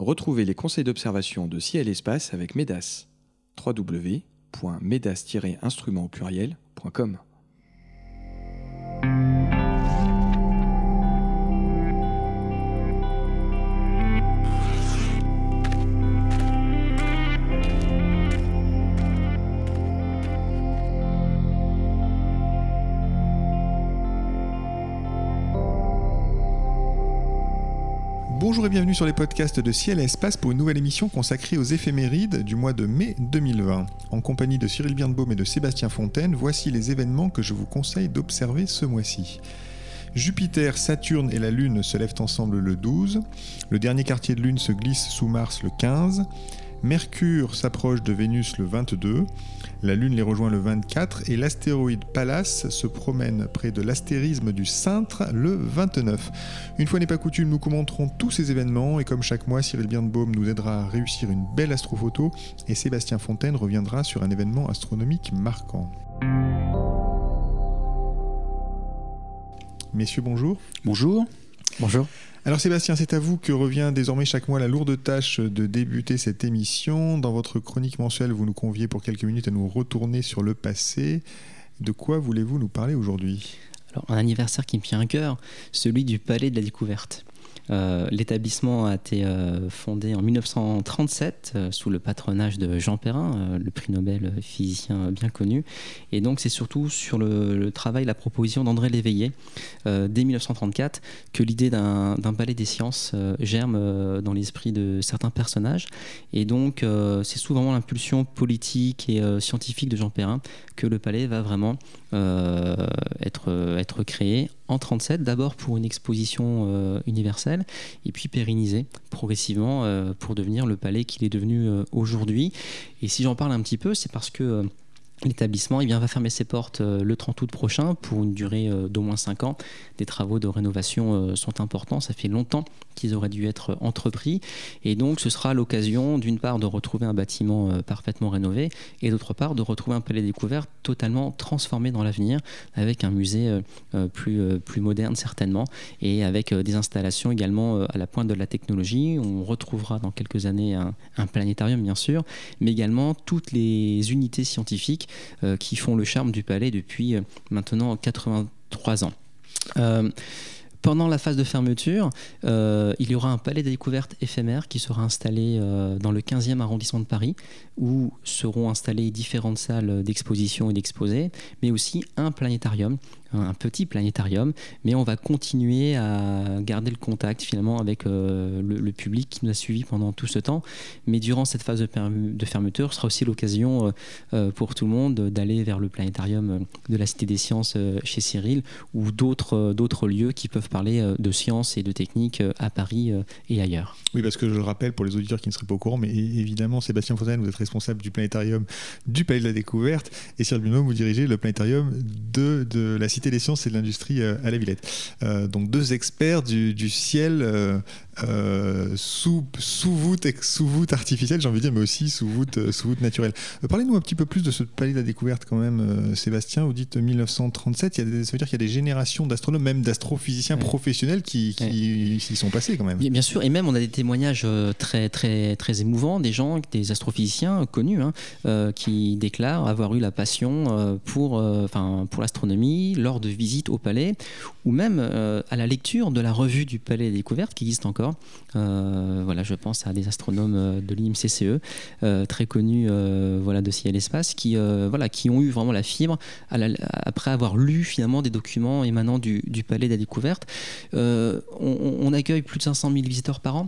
Retrouvez les conseils d'observation de ciel espace avec MEDAS. www.medas-instrument au pluriel.com Bonjour et bienvenue sur les podcasts de Ciel et Espace pour une nouvelle émission consacrée aux éphémérides du mois de mai 2020. En compagnie de Cyril Birnbaum et de Sébastien Fontaine, voici les événements que je vous conseille d'observer ce mois-ci. Jupiter, Saturne et la Lune se lèvent ensemble le 12. Le dernier quartier de Lune se glisse sous Mars le 15. Mercure s'approche de Vénus le 22. La Lune les rejoint le 24 et l'astéroïde Pallas se promène près de l'astérisme du Cintre le 29. Une fois n'est pas coutume, nous commenterons tous ces événements et comme chaque mois, Cyril Birnbaum nous aidera à réussir une belle astrophoto et Sébastien Fontaine reviendra sur un événement astronomique marquant. Messieurs, bonjour. Bonjour. Bonjour. Alors Sébastien, c'est à vous que revient désormais chaque mois la lourde tâche de débuter cette émission. Dans votre chronique mensuelle, vous nous conviez pour quelques minutes à nous retourner sur le passé. De quoi voulez-vous nous parler aujourd'hui? Alors un anniversaire qui me tient à cœur, celui du Palais de la Découverte. Euh, l'établissement a été euh, fondé en 1937 euh, sous le patronage de Jean Perrin, le prix Nobel physicien bien connu. Et donc c'est surtout sur le, travail, la proposition d'André Léveillé dès 1934 que l'idée d'un palais des sciences germe dans l'esprit de certains personnages. Et donc c'est sous vraiment l'impulsion politique et scientifique de Jean Perrin que le palais va vraiment être, être créé en 37, d'abord pour une exposition euh, universelle, et puis pérennisé progressivement euh, pour devenir le palais qu'il est devenu euh, aujourd'hui. Et si j'en parle un petit peu, c'est parce que L'établissement eh va fermer ses portes le 30 août prochain pour une durée d'au moins 5 ans. Des travaux de rénovation sont importants, ça fait longtemps qu'ils auraient dû être entrepris. Et donc ce sera l'occasion d'une part de retrouver un bâtiment parfaitement rénové et d'autre part de retrouver un palais découvert totalement transformé dans l'avenir avec un musée plus, plus moderne certainement et avec des installations également à la pointe de la technologie. On retrouvera dans quelques années un, planétarium bien sûr, mais également toutes les unités scientifiques euh, qui font le charme du palais depuis euh, maintenant 83 ans. Euh, pendant la phase de fermeture, il y aura un palais de découverte éphémère qui sera installé dans le 15e arrondissement de Paris, où seront installées différentes salles d'exposition et d'exposés, mais aussi un planétarium un petit planétarium, mais on va continuer à garder le contact finalement avec euh, le, public qui nous a suivis pendant tout ce temps. Mais durant cette phase de, fermeture, ce sera aussi l'occasion euh, euh, pour tout le monde d'aller vers le planétarium de la Cité des Sciences chez Cyril ou d'autres d'autres lieux qui peuvent parler de sciences et de techniques à Paris et ailleurs. Oui, parce que je le rappelle pour les auditeurs qui ne seraient pas au courant, mais évidemment, Sébastien Fontaine, vous êtes responsable du planétarium du Palais de la Découverte et Cyril Bruno, vous dirigez le planétarium de, de la Cité des sciences et de l'industrie euh, à la Villette. Euh, donc deux experts du, du ciel euh, sous, sous, voûte, sous voûte artificielle, j'ai envie de dire, mais aussi sous voûte, euh, sous voûte naturelle. Euh, parlez-nous un petit peu plus de ce palais de la découverte quand même, Sébastien. Vous dites 1937, il y a des, ça veut dire qu'il y a des générations d'astronomes, même d'astrophysiciens professionnels qui, qui, y sont passés quand même. Bien, sûr, et même on a des témoignages très, très, très émouvants des gens, des astrophysiciens connus, hein, qui déclarent avoir eu la passion pour, enfin, pour l'astronomie lors de visites au palais, ou même à la lecture de la revue du palais des découvertes qui existe encore euh, voilà, je pense à des astronomes euh, de l'IMCCE, euh, très connus voilà, de ciel espace, qui, voilà, qui ont eu vraiment la fibre après avoir lu finalement des documents émanant du, Palais de la Découverte. on, on, accueille plus de 500 000 visiteurs par an.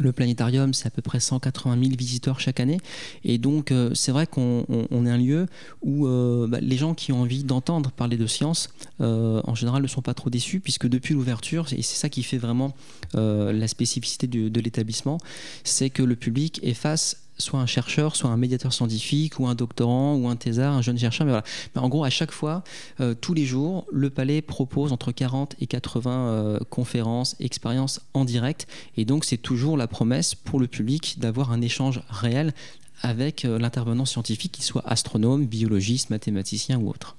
Le planétarium, c'est à peu près 180 000 visiteurs chaque année. Et donc, euh, c'est vrai qu'on est un lieu où euh, bah, les gens qui ont envie d'entendre parler de science, euh, en général, ne sont pas trop déçus, puisque depuis l'ouverture, et c'est ça qui fait vraiment la spécificité de l'établissement, c'est que le public est face soit un chercheur, soit un médiateur scientifique, ou un doctorant, ou un thésard, un jeune chercheur. Mais voilà. En gros, à chaque fois, euh, tous les jours, le Palais propose entre 40 et 80 euh, conférences, expériences en direct. Et donc, c'est toujours la promesse pour le public d'avoir un échange réel avec euh, l'intervenant scientifique, qu'il soit astronome, biologiste, mathématicien ou autre.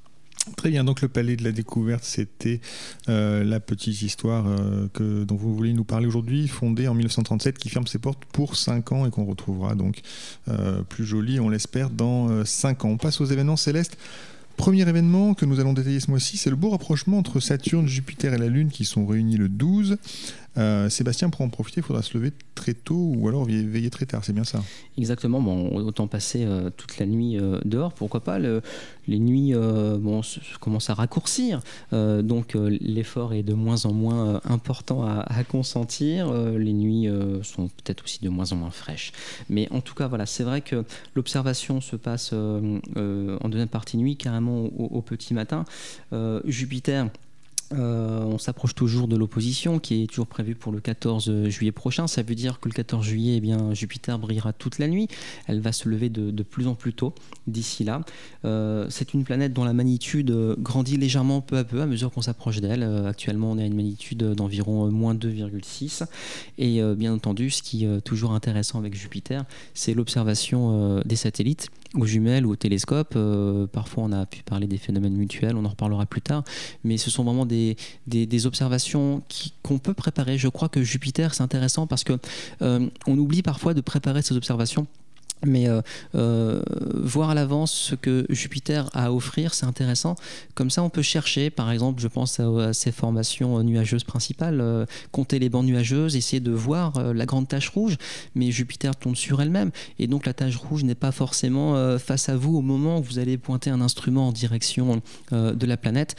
Très bien, donc le palais de la découverte, c'était euh, la petite histoire euh, que, dont vous voulez nous parler aujourd'hui, fondée en 1937, qui ferme ses portes pour 5 ans et qu'on retrouvera donc euh, plus joli, on l'espère, dans 5 ans. On passe aux événements célestes. Premier événement que nous allons détailler ce mois-ci, c'est le beau rapprochement entre Saturne, Jupiter et la Lune qui sont réunis le 12. Euh, Sébastien, pour en profiter, il faudra se lever très tôt ou alors veiller très tard, c'est bien ça? Exactement, bon, autant passer euh, toute la nuit euh, dehors, pourquoi pas. les nuits bon, commencent à raccourcir, donc l'effort est de moins en moins important à, consentir. les nuits sont peut-être aussi de moins en moins fraîches. Mais en tout cas, voilà, c'est vrai que l'observation se passe en deuxième partie nuit, carrément au petit matin. Jupiter euh, on s'approche toujours de l'opposition qui est toujours prévue pour le 14 juillet prochain. Ça veut dire que le 14 juillet, eh bien, Jupiter brillera toute la nuit. Elle va se lever de, plus en plus tôt d'ici là. Euh, c'est une planète dont la magnitude euh, grandit légèrement peu à peu à mesure qu'on s'approche d'elle. actuellement, on est à une magnitude d'environ moins 2,6. Et bien entendu, ce qui est toujours intéressant avec Jupiter, c'est l'observation des satellites aux jumelles ou au télescope. parfois, on a pu parler des phénomènes mutuels, on en reparlera plus tard. Mais ce sont vraiment des des, observations qu'on peut préparer. Je crois que Jupiter, c'est intéressant parce que euh, on oublie parfois de préparer ces observations mais euh, euh, voir à l'avance ce que Jupiter a à offrir, c'est intéressant. Comme ça, on peut chercher, par exemple, je pense à, ces formations nuageuses principales, euh, compter les bandes nuageuses, essayer de voir la grande tache rouge, mais Jupiter tourne sur elle-même, et donc la tache rouge n'est pas forcément face à vous au moment où vous allez pointer un instrument en direction de la planète.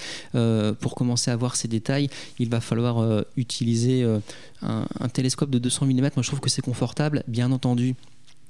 pour commencer à voir ces détails, il va falloir utiliser un, un, télescope de 200 mm. Moi, je trouve que c'est confortable, bien entendu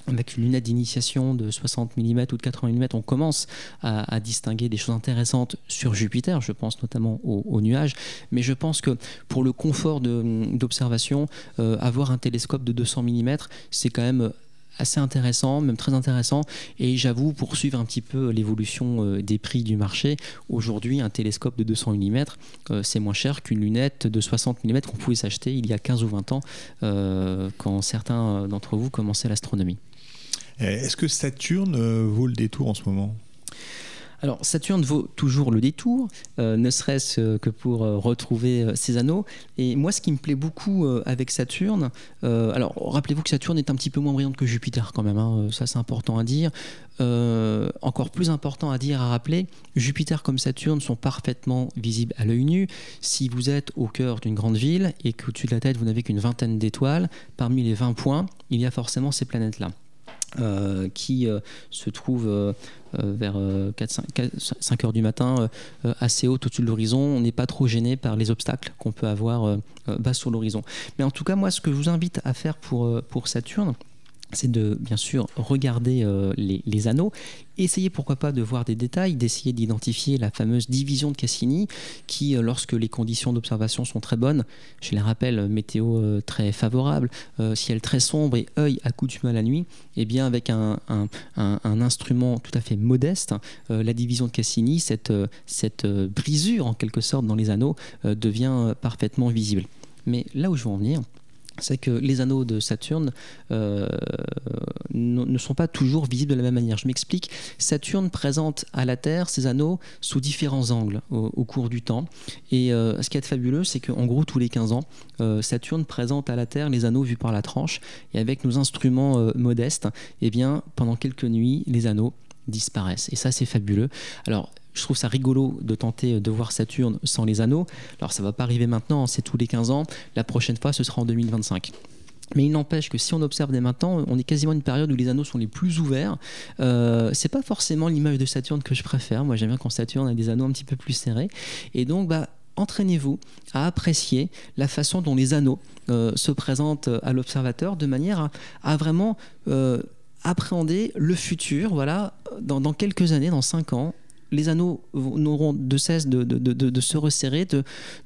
avec une lunette d'initiation de 60 mm ou de 80 mm, on commence à, distinguer des choses intéressantes sur Jupiter, je pense notamment aux, nuages, mais je pense que pour le confort d'observation, euh, avoir un télescope de 200 mm, c'est quand même assez intéressant, même très intéressant. Et j'avoue, pour suivre un petit peu l'évolution euh, des prix du marché, aujourd'hui, un télescope de 200 mm, euh, c'est moins cher qu'une lunette de 60 mm qu'on pouvait s'acheter il y a 15 ou 20 ans, quand certains d'entre vous commençaient l'astronomie. Euh, est-ce que Saturne euh, vaut le détour en ce moment? Alors Saturne vaut toujours le détour, euh, ne serait-ce que pour retrouver ses anneaux. Et moi, ce qui me plaît beaucoup avec Saturne, alors rappelez-vous que Saturne est un petit peu moins brillante que Jupiter quand même, hein, ça c'est important à dire. encore plus important à dire, à rappeler, Jupiter comme Saturne sont parfaitement visibles à l'œil nu. Si vous êtes au cœur d'une grande ville et qu'au-dessus de la tête vous n'avez qu'une vingtaine d'étoiles, parmi les 20 points, il y a forcément ces planètes-là. Euh, qui euh, se trouve euh, vers 5, heures du matin, assez haut au-dessus de l'horizon. On n'est pas trop gêné par les obstacles qu'on peut avoir bas sur l'horizon. Mais en tout cas, moi, ce que je vous invite à faire pour, pour Saturne, c'est de bien sûr regarder euh, les, anneaux, essayer pourquoi pas de voir des détails, d'essayer d'identifier la fameuse division de Cassini qui, euh, lorsque les conditions d'observation sont très bonnes, je les rappelle, météo euh, très favorable, ciel très sombre et œil accoutumé à la nuit, et eh bien avec un, instrument tout à fait modeste, la division de Cassini, cette, cette brisure en quelque sorte dans les anneaux, devient parfaitement visible. Mais là où je veux en venir, c'est que les anneaux de Saturne euh, ne sont pas toujours visibles de la même manière. Je m'explique. Saturne présente à la Terre ses anneaux sous différents angles au, cours du temps. Et euh, ce qui est fabuleux, c'est qu'en gros, tous les 15 ans, euh, Saturne présente à la Terre les anneaux vus par la tranche. Et avec nos instruments modestes, eh bien, pendant quelques nuits, les anneaux disparaissent. Et ça, c'est fabuleux. Alors, je trouve ça rigolo de tenter de voir Saturne sans les anneaux. Alors ça va pas arriver maintenant, c'est tous les 15 ans. La prochaine fois, ce sera en 2025. Mais il n'empêche que si on observe dès maintenant, on est quasiment une période où les anneaux sont les plus ouverts. Euh, c'est pas forcément l'image de Saturne que je préfère. Moi, j'aime bien quand Saturne a des anneaux un petit peu plus serrés. Et donc, bah, entraînez-vous à apprécier la façon dont les anneaux euh, se présentent à l'observateur de manière à, vraiment euh, appréhender le futur. Voilà, dans, dans quelques années, dans 5 ans, les anneaux n'auront de cesse de, se resserrer,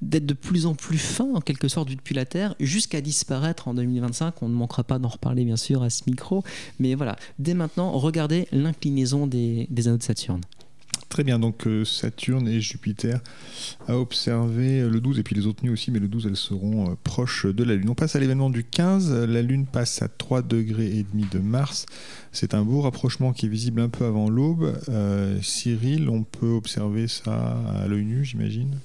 d'être de, plus en plus fins en quelque sorte depuis la Terre, jusqu'à disparaître en 2025. On ne manquera pas d'en reparler bien sûr à ce micro, mais voilà, dès maintenant, regardez l'inclinaison des, des anneaux de Saturne. Très bien, donc euh, Saturne et Jupiter à observer le 12 et puis les autres nuits aussi, mais le 12 elles seront euh, proches de la Lune. On passe à l'événement du 15, la Lune passe à 3 degrés et demi de Mars. C'est un beau rapprochement qui est visible un peu avant l'aube. Euh, Cyril, on peut observer ça à l'œil nu, j'imagine?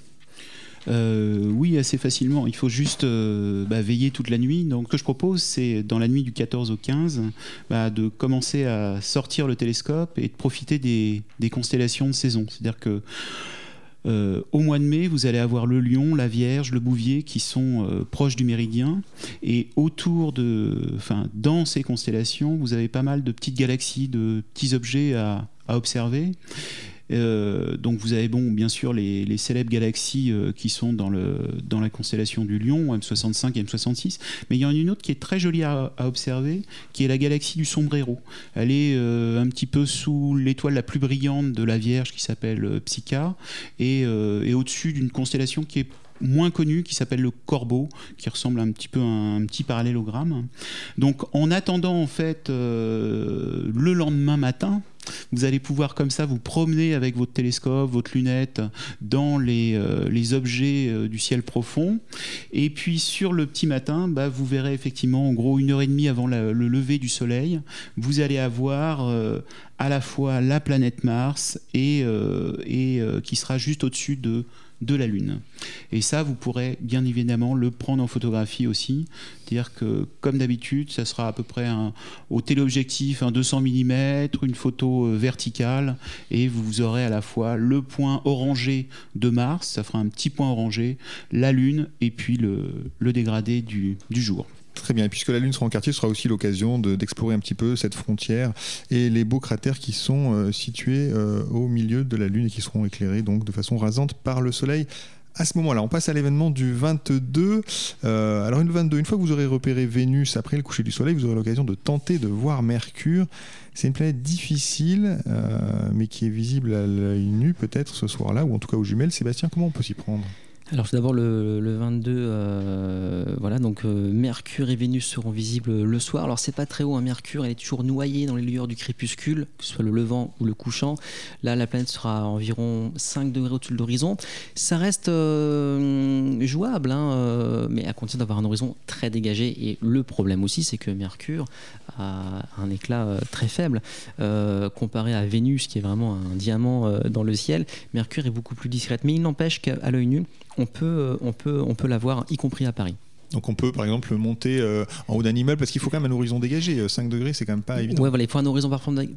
Euh, oui, assez facilement. Il faut juste euh, bah, veiller toute la nuit. Donc, ce que je propose, c'est dans la nuit du 14 au 15, bah, de commencer à sortir le télescope et de profiter des, constellations de saison. C'est-à-dire que euh, au mois de mai, vous allez avoir le Lion, la Vierge, le Bouvier qui sont proches du méridien. Et autour de, enfin, dans ces constellations, vous avez pas mal de petites galaxies, de petits objets à observer. Euh, donc vous avez bon, bien sûr les, célèbres galaxies euh, qui sont dans, la constellation du Lion, M65 et M66, mais il y en a une autre qui est très jolie à, observer, qui est la galaxie du Sombrero. Elle est euh, un petit peu sous l'étoile la plus brillante de la Vierge qui s'appelle Psycha, et, et au-dessus d'une constellation qui est moins connue qui s'appelle le Corbeau, qui ressemble un petit peu à un, petit parallélogramme. Donc en attendant en fait le lendemain matin, vous allez pouvoir comme ça vous promener avec votre télescope, votre lunette dans les, euh, les objets euh, du ciel profond. Et puis sur le petit matin, bah, vous verrez effectivement en gros une heure et demie avant le lever du Soleil, vous allez avoir euh, à la fois la planète Mars et, et qui sera juste au-dessus de de la Lune. Et ça, vous pourrez bien évidemment le prendre en photographie aussi. C'est-à-dire que, comme d'habitude, ça sera à peu près au téléobjectif un 200 mm, une photo euh, verticale, et vous aurez à la fois le point orangé de Mars, ça fera un petit point orangé, la Lune, et puis le, dégradé du jour. Très bien. Et puisque la Lune sera en quartier, ce sera aussi l'occasion d'explorer un petit peu cette frontière et les beaux cratères qui sont euh, situés euh, au milieu de la Lune et qui seront éclairés donc de façon rasante par le Soleil. À ce moment-là, on passe à l'événement du 22. Euh, alors, une 22, une fois que vous aurez repéré Vénus après le coucher du Soleil, vous aurez l'occasion de tenter de voir Mercure. C'est une planète difficile, mais qui est visible à l'œil nu peut-être ce soir-là, ou en tout cas aux jumelles. Sébastien, comment on peut s'y prendre? Alors tout d'abord le, 22, euh, voilà donc euh, Mercure et Vénus seront visibles le soir. Alors c'est pas très haut, hein, Mercure, elle est toujours noyée dans les lueurs du crépuscule, que ce soit le levant ou le couchant. Là la planète sera à environ 5 degrés au-dessus de l'horizon. Ça reste euh, jouable, hein, mais à condition d'avoir un horizon très dégagé. Et le problème aussi, c'est que Mercure a un éclat très faible comparé à Vénus, qui est vraiment un diamant dans le ciel. Mercure est beaucoup plus discrète, mais il n'empêche qu'à l'œil nu on peut, euh, on peut, on peut l'avoir, y compris à Paris. Donc on peut par exemple monter euh, en haut d'un immeuble parce qu'il faut quand même un horizon dégagé. 5 euh, degrés, c'est quand même pas évident. Ouais, voilà, il faut un horizon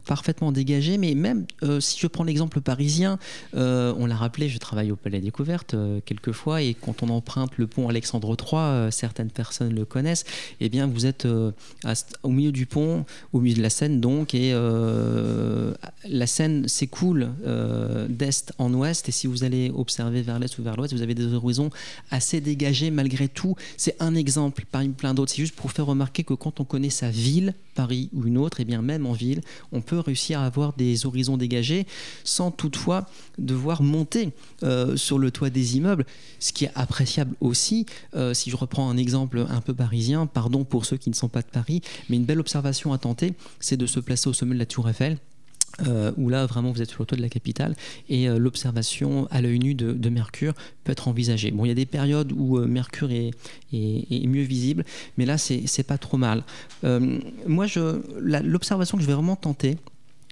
parfaitement dégagé. Mais même euh, si je prends l'exemple parisien, on l'a rappelé, je travaille au Palais Découverte quelquefois et quand on emprunte le pont Alexandre III, certaines personnes le connaissent. Eh bien, vous êtes au milieu du pont, au milieu de la Seine donc, et la Seine s'écoule d'est en ouest. Et si vous allez observer vers l'est ou vers l'ouest, vous avez des horizons assez dégagés malgré tout. C'est un exemple parmi plein d'autres. C'est juste pour faire remarquer que quand on connaît sa ville, Paris ou une autre, et eh bien même en ville, on peut réussir à avoir des horizons dégagés sans toutefois devoir monter euh, sur le toit des immeubles, ce qui est appréciable aussi. Euh, si je reprends un exemple un peu parisien, pardon pour ceux qui ne sont pas de Paris, mais une belle observation à tenter, c'est de se placer au sommet de la Tour Eiffel euh, où là vraiment vous êtes sur le toit de la capitale et euh, l'observation à l'œil nu de, Mercure peut être envisagée. Bon, il y a des périodes où euh, Mercure est, mieux visible, mais là c'est pas trop mal. moi, l'observation que je vais vraiment tenter,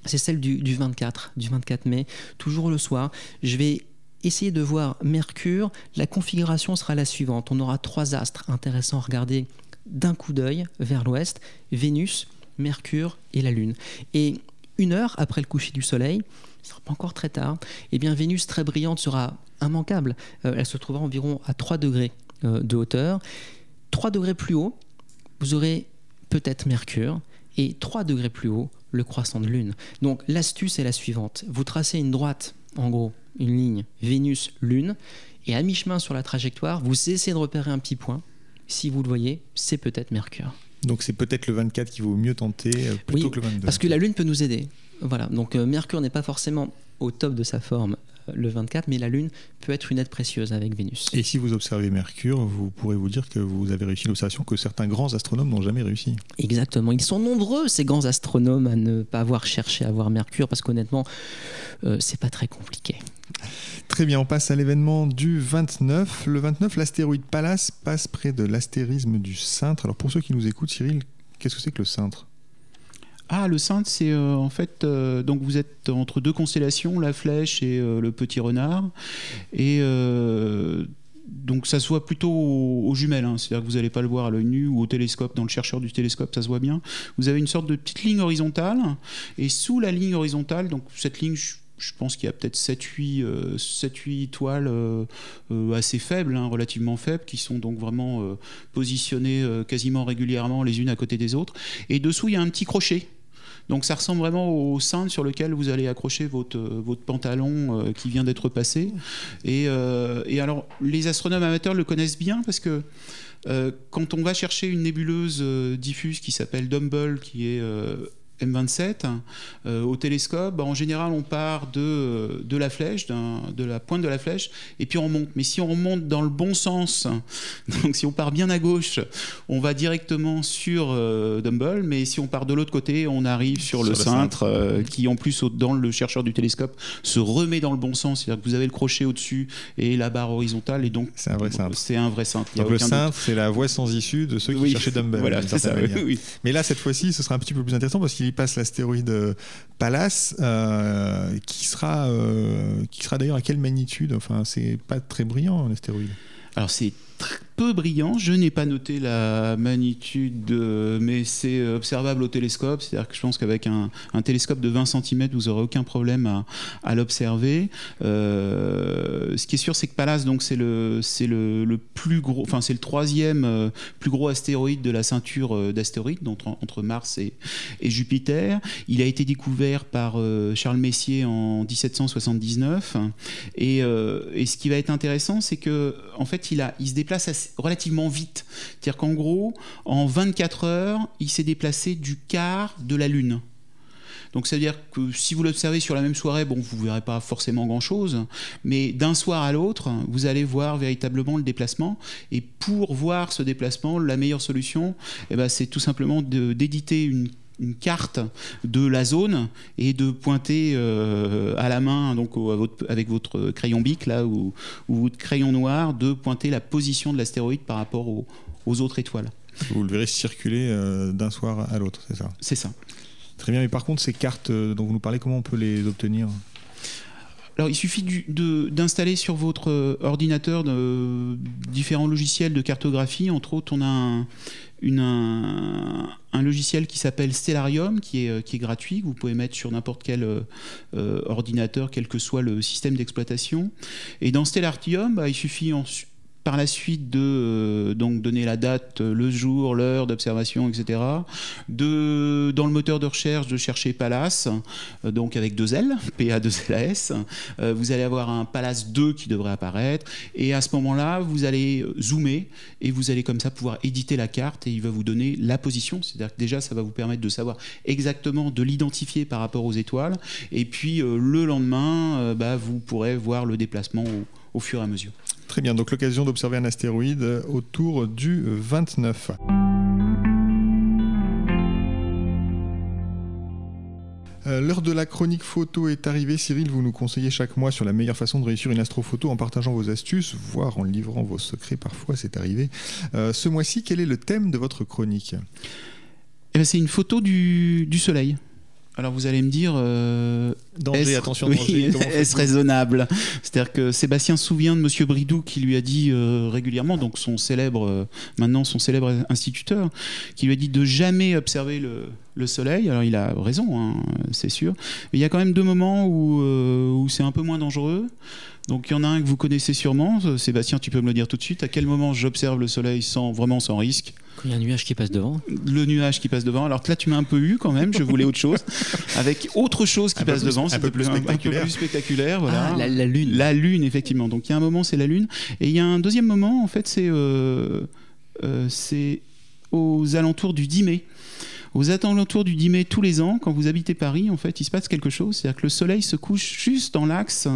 c'est celle du, du, 24, du 24 mai, toujours le soir. Je vais essayer de voir Mercure. La configuration sera la suivante. On aura trois astres intéressants à regarder d'un coup d'œil vers l'ouest Vénus, Mercure et la Lune. Et une heure après le coucher du soleil, ce sera pas encore très tard, et eh bien Vénus très brillante sera immanquable. Euh, elle se trouvera environ à 3 degrés euh, de hauteur. 3 degrés plus haut, vous aurez peut-être Mercure, et 3 degrés plus haut, le croissant de Lune. Donc l'astuce est la suivante. Vous tracez une droite, en gros, une ligne Vénus-Lune, et à mi-chemin sur la trajectoire, vous essayez de repérer un petit point. Si vous le voyez, c'est peut-être Mercure. Donc c'est peut-être le 24 qui vaut mieux tenter euh, plutôt que le 22. Parce que la Lune peut nous aider. Voilà. Donc euh, Mercure n'est pas forcément au top de sa forme le 24, mais la Lune peut être une aide précieuse avec Vénus. Et si vous observez Mercure, vous pourrez vous dire que vous avez réussi l'observation que certains grands astronomes n'ont jamais réussi. Exactement. Ils sont nombreux, ces grands astronomes, à ne pas avoir cherché à voir Mercure, parce qu'honnêtement, euh, c'est pas très compliqué. Très bien, on passe à l'événement du 29. Le 29, l'astéroïde Pallas passe près de l'astérisme du cintre. Alors pour ceux qui nous écoutent, Cyril, qu'est-ce que c'est que le cintre? Ah, le cintre, c'est euh, en fait. euh, donc vous êtes entre deux constellations, la flèche et euh, le petit renard. Et donc ça se voit plutôt aux, jumelles. hein. C'est-à-dire que vous n'allez pas le voir à l'œil nu ou au télescope, dans le chercheur du télescope, ça se voit bien. Vous avez une sorte de petite ligne horizontale. Et sous la ligne horizontale, donc cette ligne. Je pense qu'il y a peut-être 7-8 euh, 7-8 étoiles euh, euh, assez faibles, hein, relativement faibles, qui sont donc vraiment euh, positionnées euh, quasiment régulièrement les unes à côté des autres. Et dessous, il y a un petit crochet. Donc ça ressemble vraiment au cintre sur lequel vous allez accrocher votre, votre pantalon qui vient d'être passé. Et, et alors, les astronomes amateurs le connaissent bien parce que quand on va chercher une nébuleuse diffuse qui s'appelle Dumble, qui est M27, euh, au télescope, bah, en général, on part de, de la flèche, de la pointe de la flèche, et puis on monte. Mais si on remonte dans le bon sens, donc si on part bien à gauche, on va directement sur euh, Dumble, mais si on part de l'autre côté, on arrive sur, Sur le le cintre, euh, qui en plus, dans le chercheur du télescope, se remet dans le bon sens. C'est-à-dire que vous avez le crochet au-dessus et la barre horizontale, et donc C'est un vrai cintre. c'est un vrai cintre. Il y a Donc le cintre, c'est la voie sans issue de ceux qui Oui. cherchaient Dumbbell. Voilà, ça. oui, oui. Mais là, cette fois-ci, ce sera un petit peu plus intéressant parce qu'il passe l'astéroïde euh, Pallas, euh, qui sera, euh, qui sera d'ailleurs à quelle magnitude? Enfin, c'est pas très brillant, l'astéroïde. Alors c'est peu brillant. Je n'ai pas noté la magnitude, euh, mais c'est euh, observable au télescope. C'est-à-dire que je pense qu'avec un, télescope de 20 cm, vous n'aurez aucun problème à, l'observer. Euh, ce qui est sûr, c'est que Pallas, donc c'est le, c'est le, plus gros, enfin c'est le troisième plus gros astéroïde de la ceinture d'astéroïdes, entre, entre Mars et, Jupiter. Il a été découvert par Charles Messier en 1779. Et, et ce qui va être intéressant, c'est que en fait, il, a, il se déplace relativement vite. C'est-à-dire qu'en gros, en 24 heures, il s'est déplacé du quart de la Lune. Donc ça veut dire que si vous l'observez sur la même soirée, bon, vous verrez pas forcément grand-chose, mais d'un soir à l'autre, vous allez voir véritablement le déplacement. Et pour voir ce déplacement, la meilleure solution, eh ben, c'est tout simplement d'éditer une une carte de la zone et de pointer euh, à la main donc au- à votre- avec votre crayon bic là ou, ou votre crayon noir de pointer la position de l'astéroïde par rapport aux- aux autres étoiles. Vous le verrez circuler euh, d'un soir à l'autre, c'est ça? C'est ça. Très bien, mais par contre, ces cartes euh, dont vous nous parlez, comment on peut les obtenir? Alors, il suffit d'installer sur votre ordinateur de, différents logiciels de cartographie. Entre autres, on a un, un- logiciel qui s'appelle Stellarium, qui est, euh, gratuit, que vous pouvez mettre sur n'importe quel euh, euh, ordinateur, quel que soit le système d'exploitation. Et dans Stellarium, bah, il suffit en- par la suite de euh, donc donner la date, euh, le jour, l'heure d'observation, etc. De, dans le moteur de recherche, de chercher Pallas, euh, donc avec deux L, PA2LAS. Euh, vous allez avoir un Pallas 2 qui devrait apparaître. Et à ce moment-là, vous allez zoomer et vous allez comme ça pouvoir éditer la carte et il va vous donner la position. C'est-à-dire que déjà, ça va vous permettre de savoir exactement, de l'identifier par rapport aux étoiles. Et puis le lendemain, bah, vous pourrez voir le déplacement au fur et à mesure. Très bien, donc l'occasion d'observer un astéroïde euh, autour du 29. Euh, L'heure de la chronique photo est arrivée. Cyril, vous nous conseillez chaque mois sur la meilleure façon de réussir une astrophoto en partageant vos astuces, voire en livrant vos secrets. Parfois, c'est arrivé. Euh, ce mois-ci, quel est le thème de votre chronique? Eh ben, c'est une photo du, du soleil. Alors vous allez me dire, euh, Danger, est-ce- attention, oui, danger. Est-ce raisonnable C'est-à-dire que Sébastien se souvient de Monsieur Bridou qui lui a dit euh, régulièrement, donc son célèbre, euh, maintenant son célèbre instituteur, qui lui a dit de jamais observer le, le soleil. Alors il a raison, hein, c'est sûr. Mais il y a quand même deux moments où, où c'est un peu moins dangereux. Donc il y en a un que vous connaissez sûrement. Sébastien, tu peux me le dire tout de suite. À quel moment j'observe le soleil sans vraiment sans risque Quand il y a un nuage qui passe devant. le nuage qui passe devant. Alors que là, tu m'as un peu eu quand même. Je voulais autre chose, avec autre chose qui Un passe plus- devant. un peu plus spectaculaire. Un peu plus spectaculaire, voilà. Ah, la, la lune. La lune, effectivement. Donc il y a un moment, c'est la lune, et il y a un deuxième moment, en fait, c'est euh, euh, c'est aux alentours du 10 mai. Aux alentours du 10 mai tous les ans, quand vous habitez Paris, en fait, il se passe quelque chose. C'est-à-dire que le soleil se couche juste dans l'axe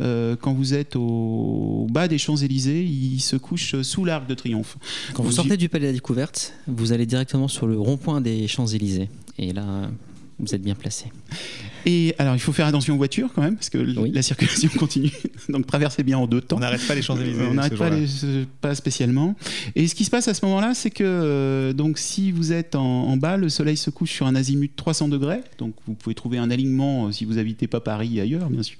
euh, quand vous êtes au bas des Champs-Élysées. Il se couche sous l'arc de triomphe. Quand vous, sortez du Palais de la Découverte, vous allez directement sur le rond-point des Champs-Élysées. Et là, vous êtes bien placé. Et alors, il faut faire attention aux voitures quand même, parce que la circulation continue. Donc, traversez bien en deux temps. On n'arrête pas les Champs-Élysées. On n'arrête pas, pas spécialement. Et ce qui se passe à ce moment-là, c'est que euh, donc, si vous êtes en, bas, le soleil se couche sur un azimut 300 degrés. Donc, vous pouvez trouver un alignement euh, si vous habitez pas Paris ailleurs, bien sûr.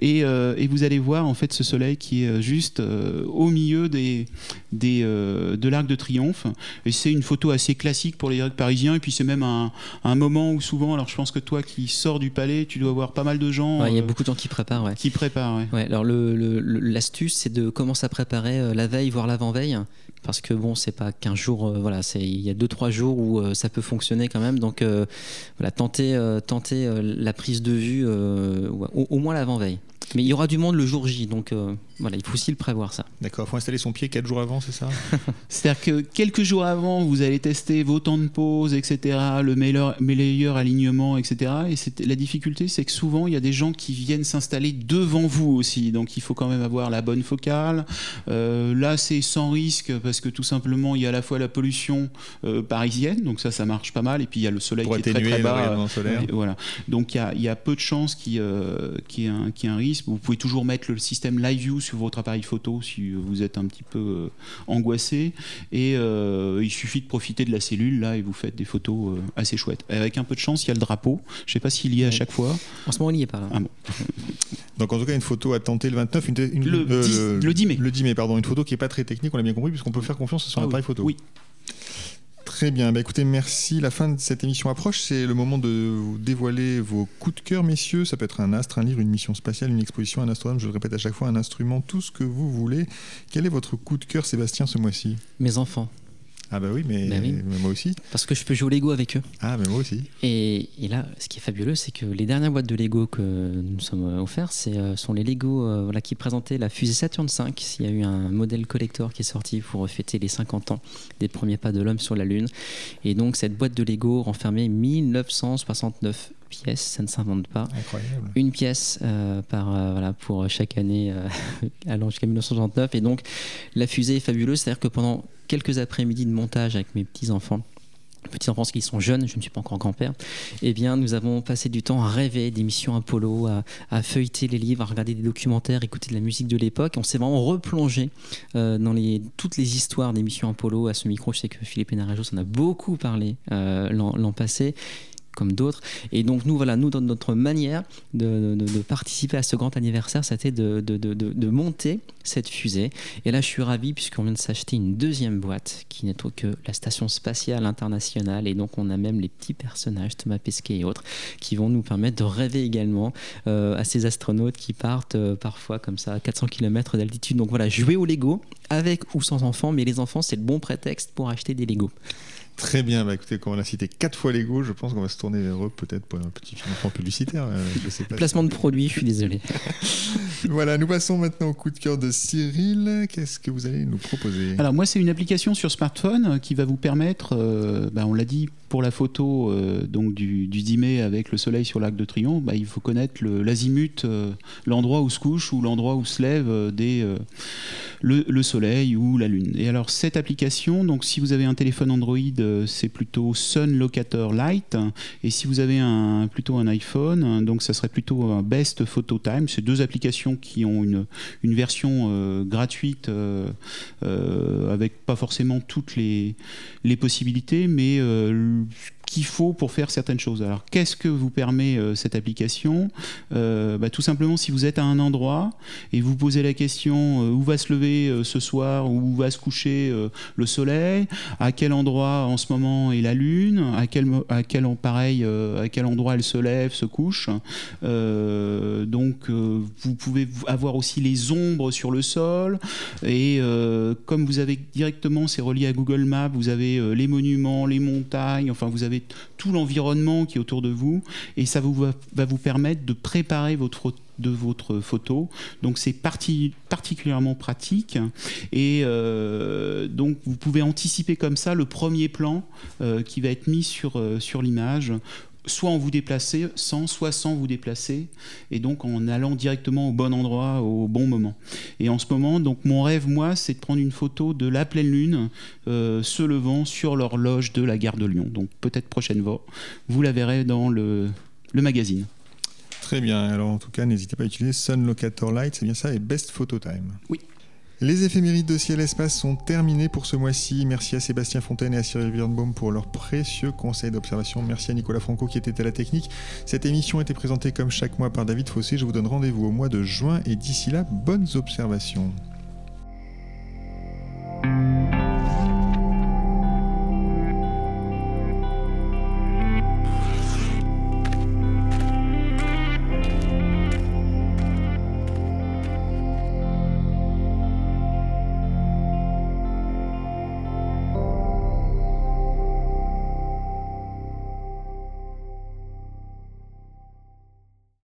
Et, euh, et, vous allez voir en fait ce soleil qui est juste au milieu des, des, de l'Arc de Triomphe. Et c'est une photo assez classique pour les parisiens. Et puis, c'est même un, un moment où souvent, alors je pense que toi qui sors du palais, tu dois avoir pas mal de gens. Il y a euh, beaucoup de gens qui préparent. Ouais. Qui préparent, ouais. alors l'astuce, c'est de commencer à préparer euh, la veille, voire l'avant-veille parce que bon, c'est pas qu'un jour, euh, voilà, c'est il y a deux trois jours où ça peut fonctionner quand même. Donc voilà, tenter, tenter la prise de vue, au, moins l'avant-veille. Mais il y aura du monde le jour J, donc voilà, il faut aussi le prévoir ça. D'accord, il faut installer son pied 4 jours avant, c'est ça C'est-à-dire que quelques jours avant, vous allez tester vos temps de pause, etc., le meilleur, meilleur alignement, etc. Et la difficulté, c'est que souvent, il y a des gens qui viennent s'installer devant vous aussi. Donc il faut quand même avoir la bonne focale. Euh, là, c'est sans risque parce que tout simplement, il y a à la fois la pollution euh, parisienne, donc ça, ça marche pas mal. Et puis il y a le soleil qui est très très bas. voilà. Donc il y, a, il y, a, peu de chances qu'il euh, y, ait un, un risque. Vous pouvez toujours mettre le système Live View sur votre appareil photo si vous êtes un petit peu euh, angoissé. Et euh, il suffit de profiter de la cellule là et vous faites des photos euh, assez chouettes. Avec un peu de chance, il y a le drapeau. Je ne sais pas s'il y est à chaque fois. En ce moment, il n'y est pas. Ah Donc en tout cas, une photo à tenter le 29, une, le, 10, mai. Le 10 mai, pardon. Une photo qui n'est pas très technique, on l'a bien compris, puisqu'on peut faire confiance sur un ah appareil photo. Oui. Très bien, bah écoutez, merci. La fin de cette émission approche. C'est le moment de dévoiler vos coups de cœur, messieurs. Ça peut être un astre, un livre, une mission spatiale, une exposition, un astronome, je le répète à chaque fois, un instrument, tout ce que vous voulez. Quel est votre coup de cœur, Sébastien, ce mois-ci? Mes enfants. Ah bah oui mais, moi aussi. Parce que je peux jouer au Lego avec eux. Ah mais moi aussi. Et, là, ce qui est fabuleux, c'est que les dernières boîtes de Lego que nous sommes offertes, ce euh, sont les Lego euh, voilà, qui présentaient la fusée Saturn V. Il y a eu un modèle collector qui est sorti pour fêter les 50 ans des premiers pas de l'homme sur la Lune. Et donc cette boîte de Lego renfermait 1969 pièces, ça ne s'invente pas. Incroyable. Une pièce euh, par, voilà, pour chaque année allant jusqu'à 1969. Et donc la fusée est fabuleuse, c'est-à-dire que pendant quelques après-midi de montage avec mes petits-enfants, petits-enfants qui sont jeunes, je ne suis pas encore grand-père, eh bien, nous avons passé du temps à rêver des missions Apollo, à, feuilleter les livres, à regarder des documentaires, écouter de la musique de l'époque. On s'est vraiment replongé euh, dans les, toutes les histoires des missions Apollo. À ce micro, je sais que Philippe Hénarejos en a beaucoup parlé euh, l'an passé comme d'autres. Et donc nous, voilà, nous, dans notre manière de, participer à ce grand anniversaire, c'était de, monter cette fusée. Et là, je suis ravi puisqu'on vient de s'acheter une deuxième boîte qui n'est autre que la Station Spatiale Internationale. Et donc on a même les petits personnages, Thomas Pesquet et autres, qui vont nous permettre de rêver également euh, à ces astronautes qui partent euh, parfois comme ça à 400 km d'altitude. Donc voilà, jouer au Lego avec ou sans enfants, mais les enfants, c'est le bon prétexte pour acheter des Lego. Très bien, bah écoutez, quand on a cité quatre fois Lego, je pense qu'on va se tourner vers eux peut-être pour un petit financement publicitaire. Euh, Placement de produit, je suis désolé. voilà, nous passons maintenant au coup de cœur de Cyril. Qu'est-ce que vous allez nous proposer? Alors moi, c'est une application sur smartphone qui va vous permettre, euh, bah, on l'a dit pour la photo euh, donc du, du, 10 mai avec le soleil sur l'arc de triomphe, bah, il faut connaître l'azimut, l'endroit où se couche ou l'endroit où se lève des, le, le, soleil ou la lune. Et alors cette application, donc si vous avez un téléphone Android c'est plutôt Sun Locator Lite. Et si vous avez un, plutôt un iPhone, donc ça serait plutôt un Best Photo Time. C'est deux applications qui ont une, une version euh, gratuite euh, euh, avec pas forcément toutes les, les possibilités, mais qu'il faut pour faire certaines choses. Alors, qu'est-ce que vous permet euh, cette application? Euh, bah, Tout simplement, si vous êtes à un endroit et vous posez la question euh, où va se lever ce soir, où va se coucher le soleil, à quel endroit en ce moment est la lune, à quel, à quel, pareil, à quel endroit elle se lève, se couche? donc, vous pouvez avoir aussi les ombres sur le sol. Et comme vous avez directement, c'est relié à Google Maps, vous avez les monuments, les montagnes, enfin, vous avez tout l'environnement qui est autour de vous et ça vous va, vous permettre de préparer votre de votre photo. Donc c'est particulièrement pratique et euh, donc vous pouvez anticiper comme ça le premier plan euh, qui va être mis sur, euh, sur l'image soit en vous déplacer sans, soit sans vous déplacer, et donc en allant directement au bon endroit au bon moment. Et en ce moment, donc mon rêve, moi, c'est de prendre une photo de la pleine lune se levant sur l'horloge de la gare de Lyon. Donc peut-être prochaine fois, vous la verrez dans le, le magazine. Très bien. Alors en tout cas, n'hésitez pas à utiliser Sun Locator Light, c'est bien ça, et Best Photo Time. Oui. Les éphémérides de Ciel Espace sont terminées pour ce mois-ci. Merci à Sébastien Fontaine et à Cyril Birnbaum pour leurs précieux conseils d'observation. Merci à Nicolas Franco qui était à la technique. Cette émission était présentée comme chaque mois par David Fossé. Je vous donne rendez-vous au mois de juin et d'ici là, bonnes observations.